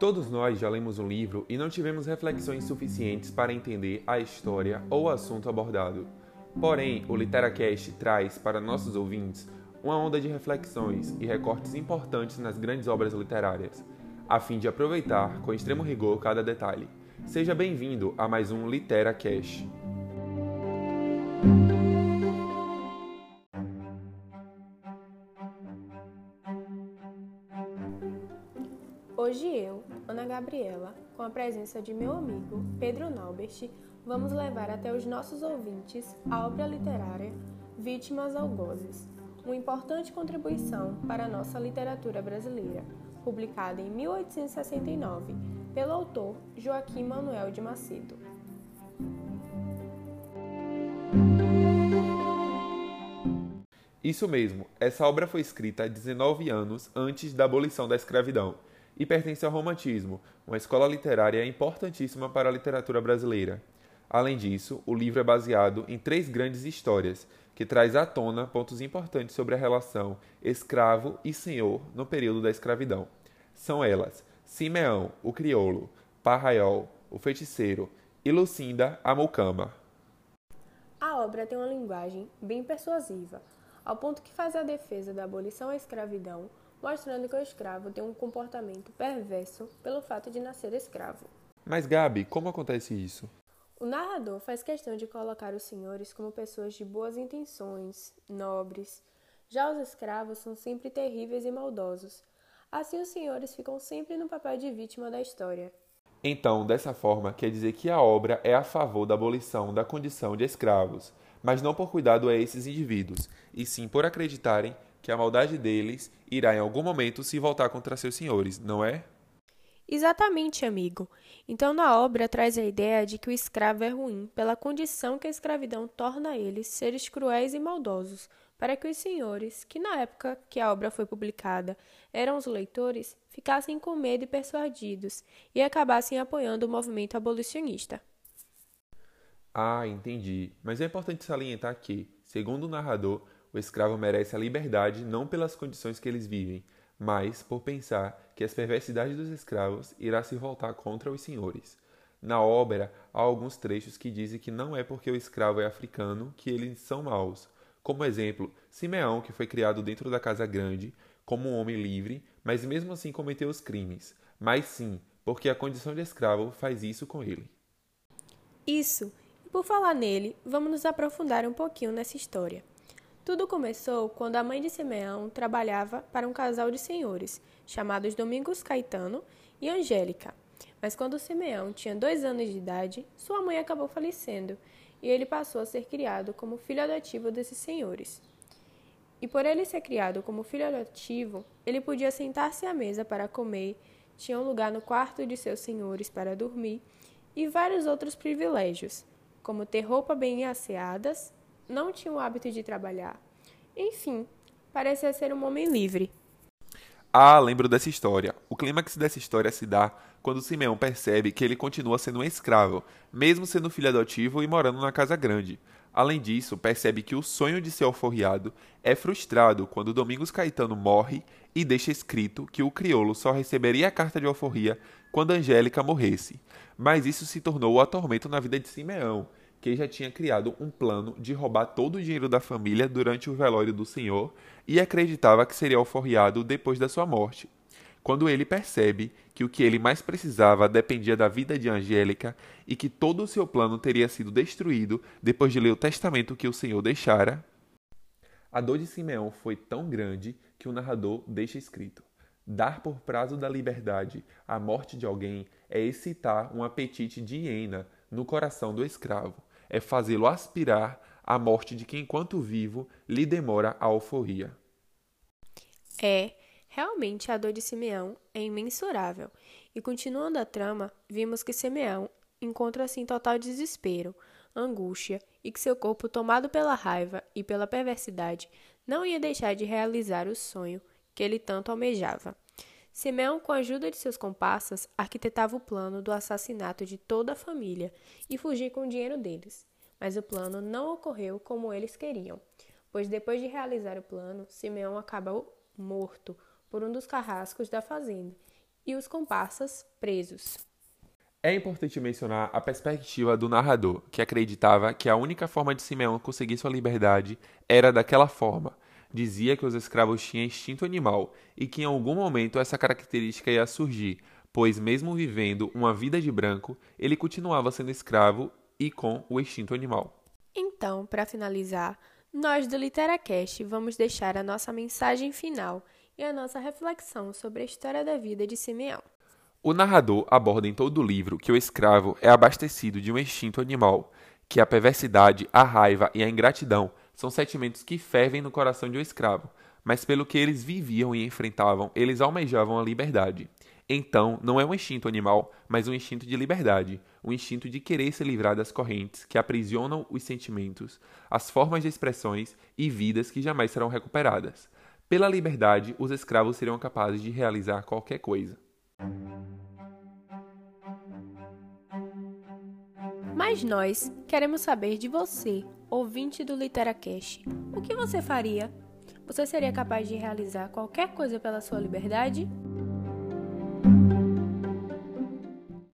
Todos nós já lemos um livro e não tivemos reflexões suficientes para entender a história ou o assunto abordado. Porém, o Literacast traz para nossos ouvintes uma onda de reflexões e recortes importantes nas grandes obras literárias, a fim de aproveitar com extremo rigor cada detalhe. Seja bem-vindo a mais um Literacast. Eu, Ana Gabriela, com a presença de meu amigo Pedro Naubert, vamos levar até os nossos ouvintes a obra literária Vítimas Algozes, uma importante contribuição para a nossa literatura brasileira, publicada em 1869 pelo autor Joaquim Manuel de Macedo. Isso mesmo, essa obra foi escrita 19 anos antes da abolição da escravidão e pertence ao Romantismo, uma escola literária importantíssima para a literatura brasileira. Além disso, o livro é baseado em três grandes histórias, que traz à tona pontos importantes sobre a relação escravo e senhor no período da escravidão. São elas Simeão, o crioulo, Parraiol, o feiticeiro e Lucinda, a mucama. A obra tem uma linguagem bem persuasiva, ao ponto que faz a defesa da abolição à escravidão mostrando que o escravo tem um comportamento perverso pelo fato de nascer escravo. Mas, Gabi, como acontece isso? O narrador faz questão de colocar os senhores como pessoas de boas intenções, nobres. Já os escravos são sempre terríveis e maldosos. Assim, os senhores ficam sempre no papel de vítima da história. Então, dessa forma, quer dizer que a obra é a favor da abolição da condição de escravos, mas não por cuidado a esses indivíduos, e sim por acreditarem que a maldade deles irá em algum momento se voltar contra seus senhores, não é? Exatamente, amigo. Então, na obra traz a ideia de que o escravo é ruim pela condição que a escravidão torna eles seres cruéis e maldosos, para que os senhores, que na época que a obra foi publicada eram os leitores, ficassem com medo e persuadidos e acabassem apoiando o movimento abolicionista. Ah, entendi. Mas é importante salientar que, segundo o narrador, o escravo merece a liberdade não pelas condições que eles vivem, mas por pensar que as perversidades dos escravos irá se voltar contra os senhores. Na obra, há alguns trechos que dizem que não é porque o escravo é africano que eles são maus. Como exemplo, Simeão, que foi criado dentro da casa grande, como um homem livre, mas mesmo assim cometeu os crimes. Mas sim, porque a condição de escravo faz isso com ele. Isso. E por falar nele, vamos nos aprofundar um pouquinho nessa história. Tudo começou quando a mãe de Simeão trabalhava para um casal de senhores, chamados Domingos Caetano e Angélica. Mas quando Simeão tinha dois anos de idade, sua mãe acabou falecendo e ele passou a ser criado como filho adotivo desses senhores. E por ele ser criado como filho adotivo, ele podia sentar-se à mesa para comer, tinha um lugar no quarto de seus senhores para dormir e vários outros privilégios, como ter roupa bem asseadas, não tinha o hábito de trabalhar. Enfim, parecia ser um homem livre. Ah, lembro dessa história. O clímax dessa história se dá quando Simeão percebe que ele continua sendo um escravo, mesmo sendo filho adotivo e morando na casa grande. Além disso, percebe que o sonho de ser alforriado é frustrado quando Domingos Caetano morre e deixa escrito que o crioulo só receberia a carta de alforria quando Angélica morresse. Mas isso se tornou o atormento na vida de Simeão, que já tinha criado um plano de roubar todo o dinheiro da família durante o velório do senhor e acreditava que seria alforriado depois da sua morte. Quando ele percebe que o que ele mais precisava dependia da vida de Angélica e que todo o seu plano teria sido destruído depois de ler o testamento que o Senhor deixara, a dor de Simeão foi tão grande que o narrador deixa escrito: Dar por prazo da liberdade a morte de alguém é excitar um apetite de hiena no coração do escravo é fazê-lo aspirar à morte de quem, enquanto vivo, lhe demora a alforria. É, realmente a dor de Simeão é imensurável. E continuando a trama, vimos que Simeão encontra-se em total desespero, angústia e que seu corpo, tomado pela raiva e pela perversidade, não ia deixar de realizar o sonho que ele tanto almejava. Simeão, com a ajuda de seus comparsas, arquitetava o plano do assassinato de toda a família e fugir com o dinheiro deles. Mas o plano não ocorreu como eles queriam, pois depois de realizar o plano, Simeão acabou morto por um dos carrascos da fazenda, e os comparsas presos. É importante mencionar a perspectiva do narrador, que acreditava que a única forma de Simeão conseguir sua liberdade era daquela forma. Dizia que os escravos tinham instinto animal e que em algum momento essa característica ia surgir, pois, mesmo vivendo uma vida de branco, ele continuava sendo escravo e com o instinto animal. Então, para finalizar, nós do Literacast vamos deixar a nossa mensagem final e a nossa reflexão sobre a história da vida de Simeão. O narrador aborda em todo o livro que o escravo é abastecido de um instinto animal, que a perversidade, a raiva e a ingratidão são sentimentos que fervem no coração de um escravo, mas pelo que eles viviam e enfrentavam, eles almejavam a liberdade. Então, não é um instinto animal, mas um instinto de liberdade, um instinto de querer se livrar das correntes que aprisionam os sentimentos, as formas de expressões e vidas que jamais serão recuperadas. Pela liberdade, os escravos seriam capazes de realizar qualquer coisa. Mas nós queremos saber de você, ouvinte do Literacast. O que você faria? Você seria capaz de realizar qualquer coisa pela sua liberdade?